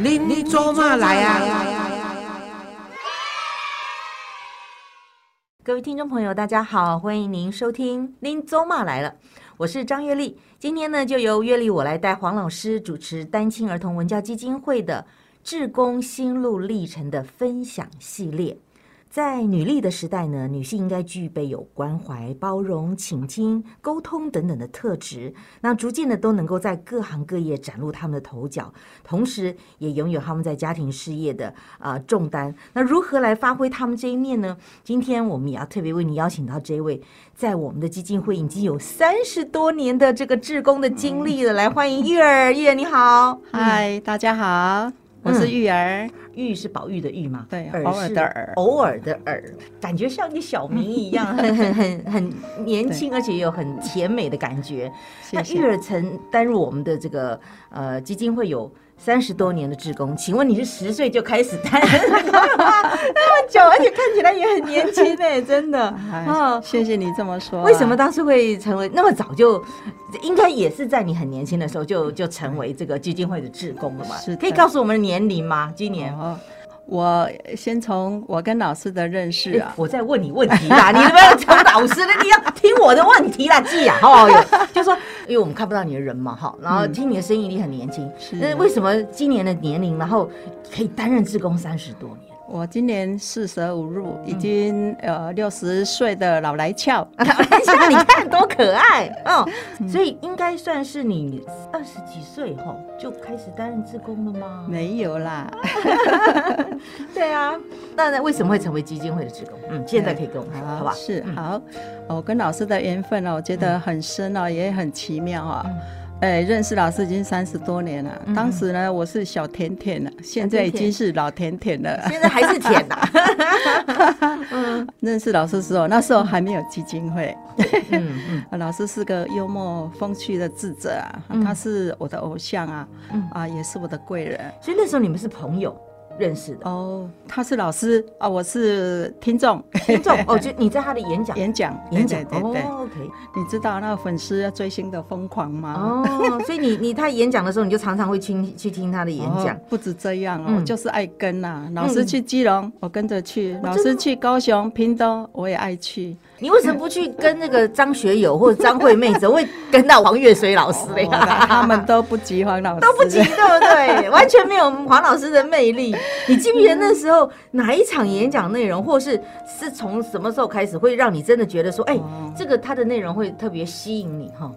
您做嘛来啊？各位听众朋友，大家好，欢迎您收听《您走马来了》，我是张月丽。今天呢，就由月丽我来带黄老师主持单亲儿童文教基金会的志工心路历程的分享系列。在女力的时代呢，女性应该具备有关怀、包容、倾听、沟通等等的特质，那逐渐的都能够在各行各业崭露他们的头角，同时也拥有他们在家庭事业的啊重担。那如何来发挥他们这一面呢？今天我们也要特别为你邀请到这位，在我们的基金会已经有三十多年的这个志工的经历了，来欢迎玉儿，玉儿你好，嗨，大家好，我是玉儿。玉是宝玉的玉嘛？对，偶尔的尔，偶尔的尔，感觉像你小名一样，很很很很年轻，而且有很甜美的感觉。那玉儿曾担任我们的这个呃基金会有。三十多年的职工，请问你是十岁就开始担那么久，而且看起来也很年轻哎，真的啊！谢谢你这么说。为什么当时会成为那么早就？应该也是在你很年轻的时候就就成为这个基金会的职工了嘛？是，可以告诉我们年龄吗？今年？我先从我跟老师的认识啊，我在问你问题啦，你不要从老师的，你要听我的问题啦，记啊，好不好？就说，因为我们看不到你的人嘛，哈，然后听你的声音，你很年轻，那为什么今年的年龄，然后可以担任志工三十多年？我今年四舍五入，已经呃六十岁的老来俏，老来俏，你看多可爱哦！所以应该算是你二十几岁哈就开始担任志工了吗？没有啦，对啊，那那为什么会成为基金会的志工？嗯，现在可以跟我们说，好吧？是好，我跟老师的缘分呢，我觉得很深哦，也很奇妙啊。哎，认识老师已经三十多年了。当时呢，我是小甜甜了，现在已经是老甜甜了。现在还是甜呐。认识老师时候，那时候还没有基金会。嗯嗯。老师是个幽默风趣的智者啊，他是我的偶像啊，啊，也是我的贵人。所以那时候你们是朋友。认识的哦，他是老师啊，我是听众，听众 哦，就你在他的演讲，演讲，演讲，对对，OK。你知道那个粉丝追星的疯狂吗？哦，所以你你他演讲的时候，你就常常会听去听他的演讲。不止这样哦，就是爱跟呐，老师去基隆，我跟着去；老师去高雄、屏东，我也爱去。你为什么不去跟那个张学友或者张惠妹，怎么会跟到黄月水老师嘞？他们都不及黄老师，都不及，对不对？完全没有黄老师的魅力。你记不记得那时候哪一场演讲内容，或是是从什么时候开始，会让你真的觉得说，哎，这个它的内容会特别吸引你哈？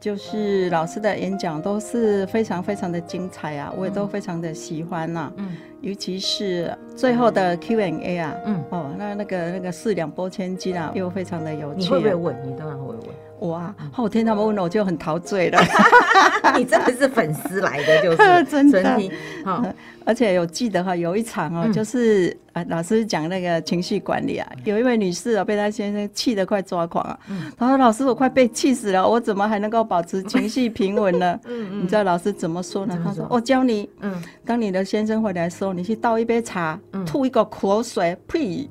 就是老师的演讲都是非常非常的精彩啊，我也都非常的喜欢呐。嗯，尤其是最后的 Q&A 啊，嗯，哦，那那个那个四两拨千斤啊，又非常的有趣。你会不会问？你当然会问。我啊，后天他们问了，我就很陶醉了。你真的是粉丝来的，就是 真的。好，而且有记得哈，有一场哦，就是啊，老师讲那个情绪管理啊，有一位女士啊，被她先生气得快抓狂啊。她说：“老师，我快被气死了，我怎么还能够保持情绪平稳呢？”嗯嗯。你知道老师怎么说呢？他说：“我教你，嗯，当你的先生回来的时候，你去倒一杯茶，吐一个口水，呸，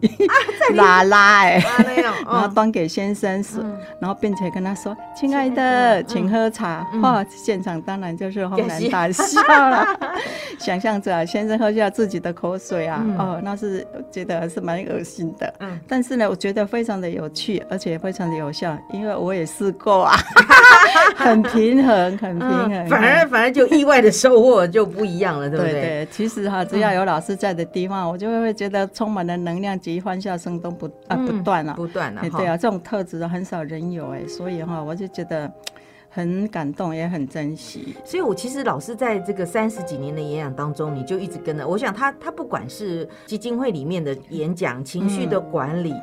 拉拉哎，然后端给先生吃，然后并且跟。”跟他说：“亲爱的，请喝茶。”哇，现场当然就是轰然大笑了。想象着先生喝下自己的口水啊，哦，那是觉得还是蛮恶心的。嗯，但是呢，我觉得非常的有趣，而且非常的有效，因为我也试过啊，很平衡，很平衡。反而反而就意外的收获就不一样了，对不对？对，其实哈，只要有老师在的地方，我就会觉得充满了能量及欢笑声都不啊不断了，不断了。对啊，这种特质很少人有哎，所以哈，我就觉得。很感动，也很珍惜。所以，我其实老师在这个三十几年的演讲当中，你就一直跟着。我想，他他不管是基金会里面的演讲、情绪的管理，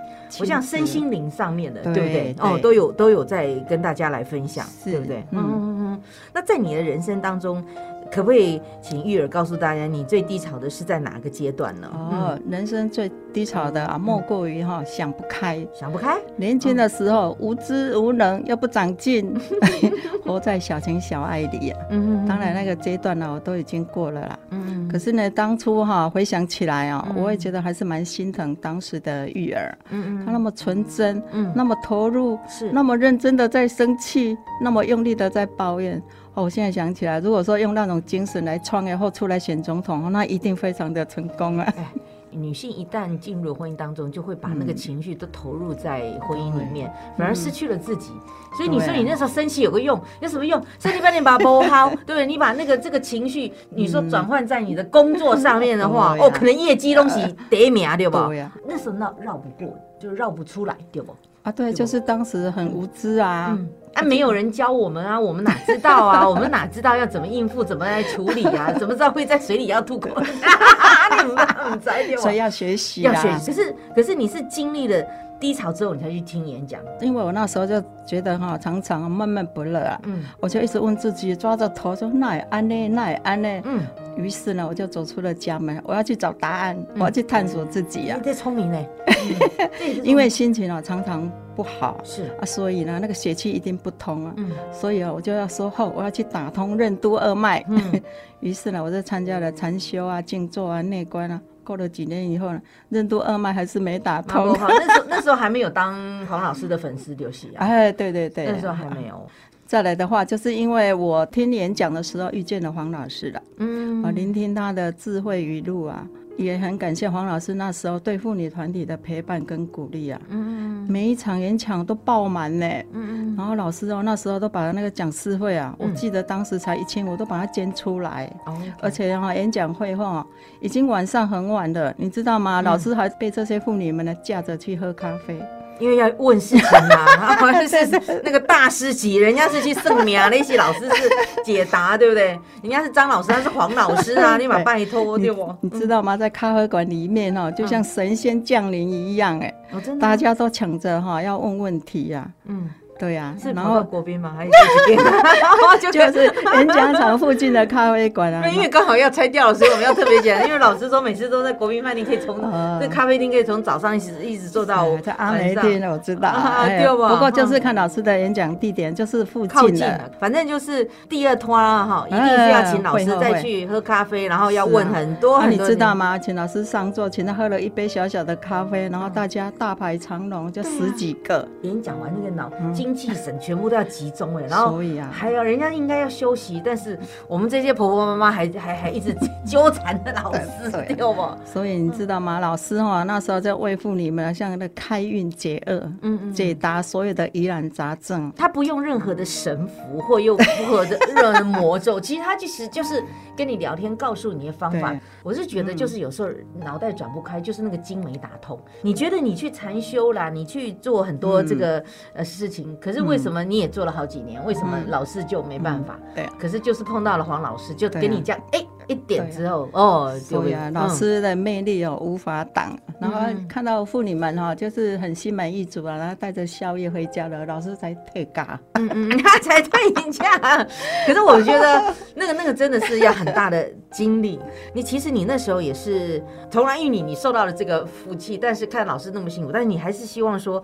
我想身心灵上面的，对不对？哦，都有都有在跟大家来分享，对不对？嗯嗯嗯。那在你的人生当中。可不可以请玉儿告诉大家，你最低潮的是在哪个阶段呢？哦，人生最低潮的啊，莫过于哈想不开，想不开。年轻的时候无知无能又不长进，活在小情小爱里啊。嗯嗯。当然那个阶段呢，我都已经过了啦。嗯。可是呢，当初哈回想起来啊，我也觉得还是蛮心疼当时的玉儿。嗯嗯，她那么纯真，嗯，那么投入，是那么认真的在生气，那么用力的在抱怨。哦，我现在想起来，如果说用那种精神来创业或出来选总统，那一定非常的成功啊。女性一旦进入婚姻当中，就会把那个情绪都投入在婚姻里面，反而失去了自己。所以你说你那时候生气有个用，有什么用？生气半天把它磨好，对不对？你把那个这个情绪，你说转换在你的工作上面的话，哦，可能业绩东西得名对不？那时候绕绕不过，就绕不出来，对不？啊，对，就是当时很无知啊。啊，没有人教我们啊，我们哪知道啊？我们哪知道要怎么应付，怎么来处理啊？怎么知道会在水里要吐口？所以要学习，要学习。可是，可是你是经历了低潮之后，你才去听演讲。因为我那时候就觉得哈，常常闷闷不乐啊。嗯，我就一直问自己，抓着头说那也安呢，那也安呢。嗯。于是呢，我就走出了家门，我要去找答案，我要去探索自己呀。你这聪明了。因为心情啊常常不好，是啊，所以呢那个血气一定不通啊。嗯。所以啊，我就要说后，我要去打通任督二脉。嗯。于是呢，我就参加了禅修啊、静坐啊、内观啊。过了几年以后呢，任督二脉还是没打通。那时候那时候还没有当黄老师的粉丝刘喜啊。哎，对对对。那时候还没有。再来的话，就是因为我听演讲的时候遇见了黄老师了，嗯，我，聆听他的智慧语录啊，也很感谢黄老师那时候对妇女团体的陪伴跟鼓励啊，嗯每一场演讲都爆满呢，嗯嗯，然后老师哦那时候都把那个讲师费啊，我记得当时才一千，我都把它捐出来，哦，而且哈演讲会哈已经晚上很晚了，你知道吗？老师还被这些妇女们呢架着去喝咖啡。因为要问事情嘛，好像是那个大师级，人家是去圣名，那些老师是解答，对不对？人家是张老师，他是黄老师啊，你把拜托对不？你知道吗？在咖啡馆里面哦，就像神仙降临一样，哎，大家都抢着哈要问问题呀，嗯。对呀，然后国宾嘛？还是几间？就是演讲场附近的咖啡馆啊。因为刚好要拆掉了，所以我们要特别讲。因为老师说每次都在国宾饭店，可以从这咖啡厅可以从早上一直一直做到在阿梅店，我知道。对不过就是看老师的演讲地点，就是附近的。反正就是第二拖哈，一定是要请老师再去喝咖啡，然后要问很多很多。你知道吗？请老师上座，请他喝了一杯小小的咖啡，然后大家大排长龙，就十几个。演讲完那个脑。精气神全部都要集中哎，然后还有人家应该要休息，但是我们这些婆婆妈妈还还 还一直纠缠着老师，对不？所以你知道吗？老师哈那时候在为妇女们像那开运解厄，嗯嗯，解答所有的疑难杂症。他不用任何的神符或又符合的任何魔咒，其实他其实就是跟你聊天，告诉你的方法。我是觉得就是有时候脑袋转不开，就是那个经没打通。你觉得你去禅修啦，你去做很多这个呃事情。可是为什么你也做了好几年？为什么老师就没办法？对，可是就是碰到了黄老师，就给你讲，哎。一点之后哦，对呀，老师的魅力哦无法挡。然后看到妇女们哈，就是很心满意足啊，然后带着宵夜回家了，老师才退咖。嗯嗯，他 才退假。可是我觉得那个那个真的是要很大的精力。你其实你那时候也是同然玉女，你受到了这个福气，但是看老师那么辛苦，但是你还是希望说。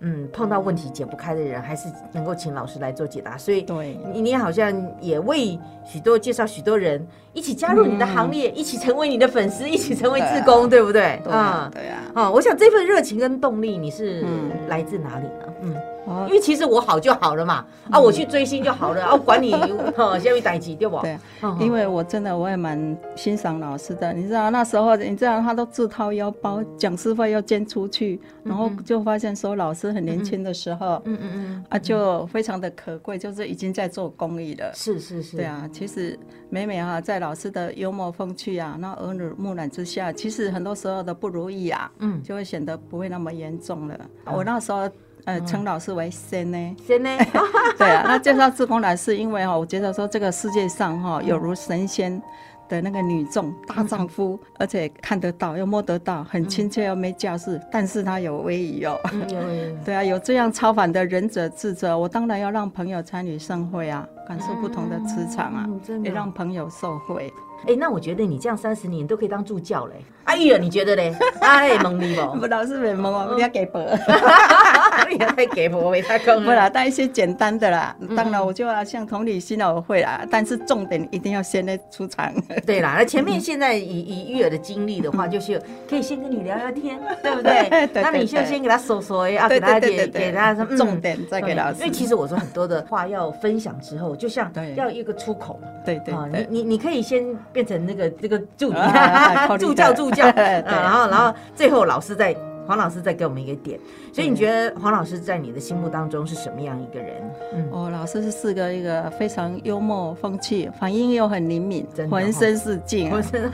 嗯，碰到问题解不开的人，还是能够请老师来做解答。所以，对，你你好像也为许多介绍许多人一起加入你的行列，一起成为你的粉丝，一起成为志工，对不对？啊，对啊。啊，我想这份热情跟动力，你是来自哪里呢？嗯。因为其实我好就好了嘛，啊，我去追星就好了，啊，管你哈 下面待机对不？对，因为我真的我也蛮欣赏老师的，你知道那时候你知道他都自掏腰包，讲师费要捐出去，然后就发现说老师很年轻的时候，嗯嗯嗯，啊就非常的可贵，就是已经在做公益了。是是是。对啊，其实每每哈在老师的幽默风趣啊，那耳濡目染之下，其实很多时候的不如意啊，嗯，就会显得不会那么严重了。我那时候。呃，称老师为仙呢，仙呢，对啊，那介绍志工来是因为哈，我觉得说这个世界上哈，有如神仙的那个女众大丈夫，而且看得到又摸得到，很亲切又没架势，但是他有威仪哦，对啊，有这样超凡的仁者智者，我当然要让朋友参与盛会啊，感受不同的磁场啊，也让朋友受惠。哎，那我觉得你这样三十年都可以当助教嘞。哎呀，你觉得嘞？哎，蒙你不？不老师没蒙我，我要给白。也太给我为他讲不啦，带一些简单的啦。嗯当然，我就要像同理心啊，我会啦，但是重点一定要先来出场。对啦，那 前面现在以以育儿的经历的话，就是可以先跟你聊聊天，对不对？那你就先给他说说啊，对给他给给他重点再给老师因为其实我说很多的话要分享之后，就像对要一个出口嘛。对对啊，你，你你可以先变成那个这个助 助教助教，然后然后最后老师再黄老师再给我们一个点，所以你觉得黄老师在你的心目当中是什么样一个人？嗯，哦，老师是个一个非常幽默风趣，反应又很灵敏真，的哦浑身是劲啊。我是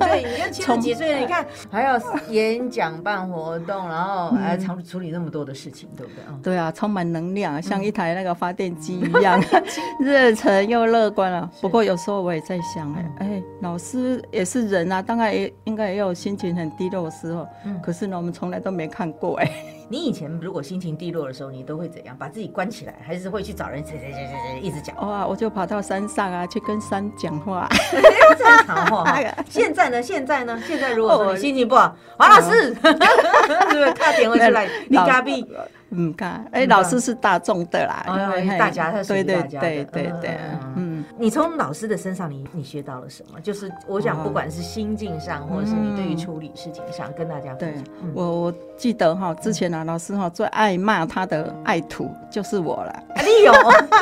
对，你看七十几岁了，你看还要演讲办活动，然后还处处理那么多的事情，对不对？哦对啊，充满能量，像嗯一台那个发电机一样，热忱又乐观啊。不过有时候我也在想，哎嗯哎，老师也是人啊，当然也应该也有心情很低落的时候。嗯可是呢，我们从来都没看过哎。你以前如果心情低落的时候，你都会怎样？把自己关起来，还是会去找人谁谁谁谁谁一直讲？哇，我就跑到山上啊，去跟山讲话。正常话哈。现在呢？现在呢？现在如果说你心情不好，黄老师 是不是他点会出来？你老咖啡，嗯，看，哎，嗯老师是大众的啦，哦因为大家对对大家的对对对嗯嗯，嗯。你从老师的身上你你学到了什么？就是我想，哦不管是心境上，或者是你对于处理事情上，跟大家分对享。嗯我我记得哈，之前啊，老师哈最爱骂他的爱徒就是我了。啊你有？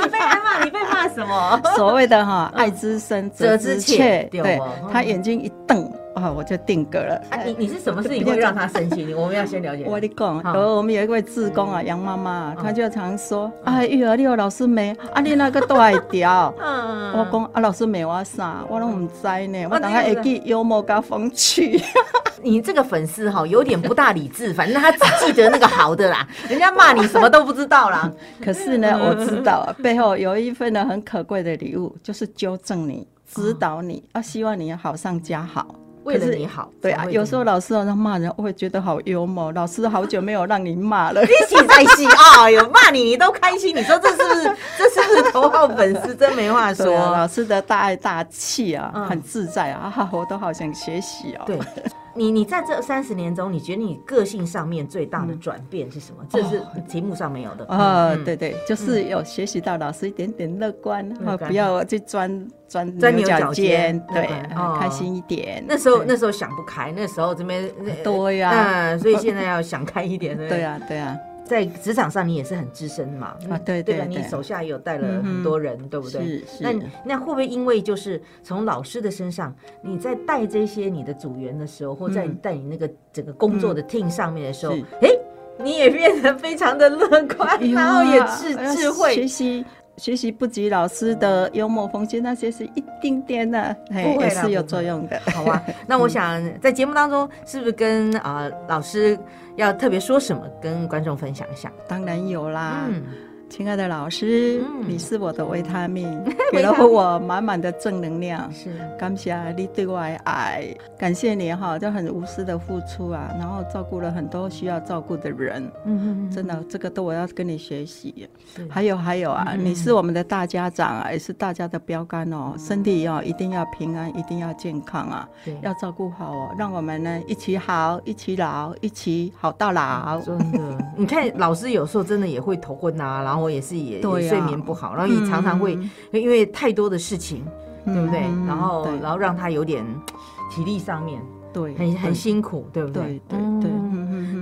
你被挨骂？你被骂什么？所谓的哈爱之深责之切，对他眼睛一瞪啊，我就定格了。啊，你你是什么事情会让他生气？你我们要先了解。我跟你讲，好有我们有一位志工啊，杨妈妈她就常说：“啊，育儿你有老师没？啊，你那个都爱调。”嗯我讲啊，老师没我啥，我拢唔知呢。我哦当下会记幽默加风趣。你这个粉丝哈，有点不大理智，反正他只记得那个好的啦，人家骂你什么都不知道啦。可是呢，我知道啊背后有一份呢很可贵的礼物，就是纠正你、指导你，啊，希望你好上加好。为了你好，对啊，有时候老师好像骂人，我会觉得好幽默。老师好久没有让你骂了。一起在戏啊，有骂你你都开心，你说这是不是 这是不是头号粉丝？真没话说。老师的大爱大气啊，嗯很自在啊，啊我都好想学习哦。对，你你在这三十年中，你觉得你个性上面最大的转变是什么？这是题目上没有的。呃，嗯。对对，就是有学习到老师一点点乐观，啊，不要去钻钻钻牛角角尖尖，对，开心一点。那时候那时候想不开，那时候这边对呀嗯，所以现在要想开一点，对呀对啊，对啊，在职场上你也是很资深嘛，啊对对吧？你手下也有带了很多人，对不对？是是那那会不会因为就是从老师的身上，你在带这些你的组员的时候，或在嗯带你那个整个工作的 team 上面的时候是，哎，你也变得非常的乐观，然后也智智慧学。习。学习不及老师的幽默风趣，那些是一丁点的，嘿不会也是有作用的。好啊，那我想在节目当中，是不是跟啊、老师要特别说什么，跟观众分享一下？当然有啦，嗯，亲爱的老师，嗯。你是我的 维他命，给了我满满的正能量。是，感谢你对我的爱，感谢你哈，就很无私的付出啊，然后照顾了很多需要照顾的人，嗯真的，这个都我要跟你学习。是。还有还有啊，嗯。你是我们的大家长啊，也是大家的标杆哦，身体哦一定要平安，一定要健康啊，对，要照顾好哦，让我们呢一起好，一起老，一起好到老。真的，你看老师有时候真的也会头昏啊，然后也是也,、也睡眠不好，然后也常常会、嗯因为太多的事情，对不对？嗯然后然后让他有点体力上面对很很辛苦，对不对？对？对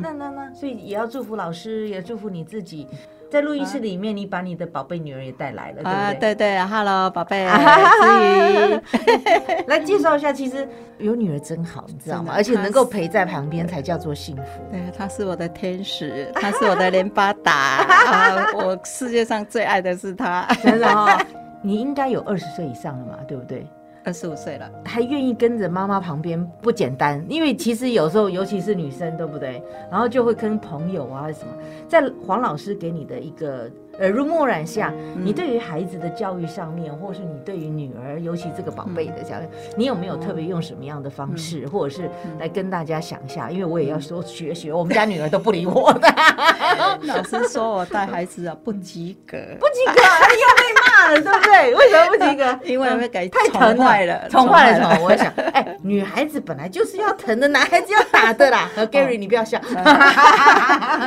那那那，所以也要祝福老师，也祝福你自己。在录音室里面，你把你的宝贝女儿也带来了，对啊，不对？对对，Hello，宝贝。来 介绍一下，其实有女儿真好，你知道吗？而且能够陪在旁边才叫做幸福。对，她是我的天使，她是我的连巴达啊！我世界上最爱的是她。真的哈、哦，你应该有二十岁以上了嘛，对不对？二十五岁了，还愿意跟着妈妈旁边不简单，因为其实有时候，尤其是女生，对不对？然后就会跟朋友啊什么，在黄老师给你的一个耳濡目染下，你对于孩子的教育上面，或是你对于女儿，尤其这个宝贝的教育，你有没有特别用什么样的方式，或者是来跟大家想一下？因为我也要说学学，我们家女儿都不理我。的，老师说我带孩子啊不及格，不及格，又被骂了，对不对？为什么不及格？因为会给太宠疼坏了，宠坏了，宠宠坏了。我想，哎，女孩子本来就是要疼的，男孩子要打的啦。和 Gary，你不要笑。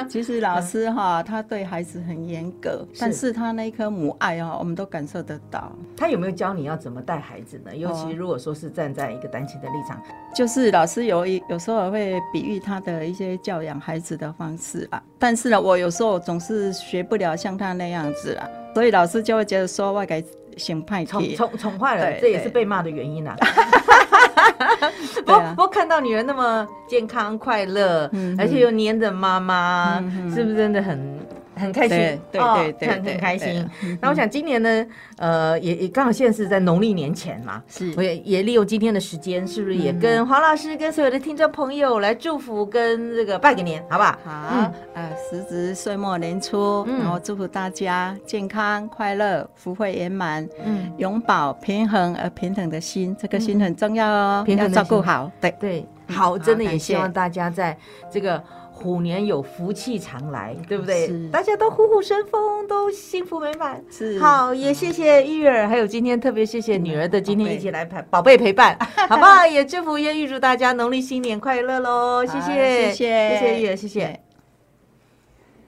其实老师哈，他对孩子很严格，但是他那一颗母爱哈，我们都感受得到。他有没有教你要怎么带孩子呢？尤其如果说是站在一个单亲的立场，就是老师有一有时候会比喻他的一些教养孩子的方式吧。但是呢，我有时候总是学不了像他那样子啦，所以老师就会觉得说我给先派宠去。宠宠坏了，这也是被骂的原因啊。不对啊不过看到女儿那么健康快乐，嗯而且又黏着妈妈，是不是真的很很开心？对对哦对很很开心。那我想今年呢，呃，也也刚好现在是在农历年前嘛，是。我也也利用今天的时间，是不是也嗯。跟黄老师跟所有的听众朋友来祝福跟这个拜个年，好不好？好，呃，时值岁末年初，嗯。然后祝福大家健康快乐，福慧圆满，嗯，永保平衡而平等的心，这个心很重要哦，平衡要照顾好。对，对，嗯好，真的也希望大家在这个虎年有福气常来，对不对？大家都虎虎生风，都幸福美满。是好，也谢谢玉儿，还有今天特别谢谢女儿的今天一起来陪宝贝陪伴，好不好？也祝福也预祝大家农历新年快乐喽！谢谢，谢谢谢谢玉儿，谢谢对。